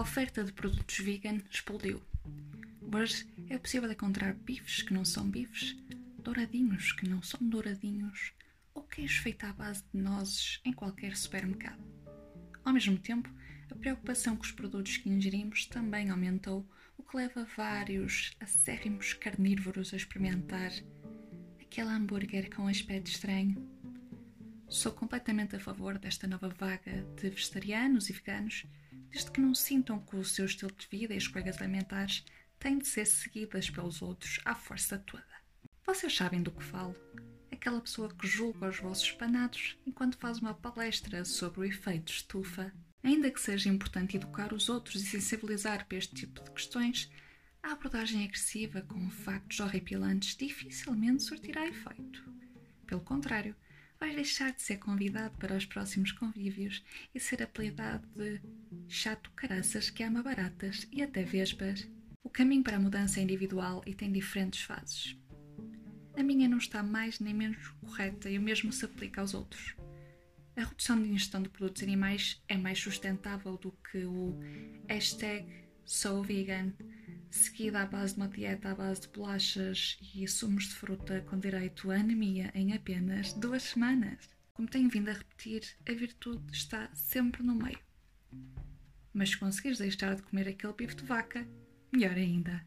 oferta de produtos vegan explodiu. Hoje é possível encontrar bifes que não são bifes, douradinhos que não são douradinhos ou queijo feito à base de nozes em qualquer supermercado. Ao mesmo tempo, a preocupação com os produtos que ingerimos também aumentou, o que leva vários acérrimos carnívoros a experimentar aquele hambúrguer com aspecto estranho. Sou completamente a favor desta nova vaga de vegetarianos e veganos, desde que não sintam que o seu estilo de vida e escolhas alimentares têm de ser seguidas pelos outros à força toda. Vocês sabem do que falo? Aquela pessoa que julga os vossos panados enquanto faz uma palestra sobre o efeito estufa. Ainda que seja importante educar os outros e sensibilizar para este tipo de questões, a abordagem agressiva com factos horripilantes dificilmente surtirá efeito. Pelo contrário, vais deixar de ser convidado para os próximos convívios e ser apelidado de chato caraças que ama baratas e até vespas. O caminho para a mudança é individual e tem diferentes fases. A minha não está mais nem menos correta e o mesmo se aplica aos outros. A redução de ingestão de produtos animais é mais sustentável do que o hashtag SoVegan, seguida à base de uma dieta à base de bolachas e sumos de fruta com direito à anemia em apenas duas semanas. Como tenho vindo a repetir, a virtude está sempre no meio. Mas se conseguires deixar de comer aquele bife de vaca, melhor ainda.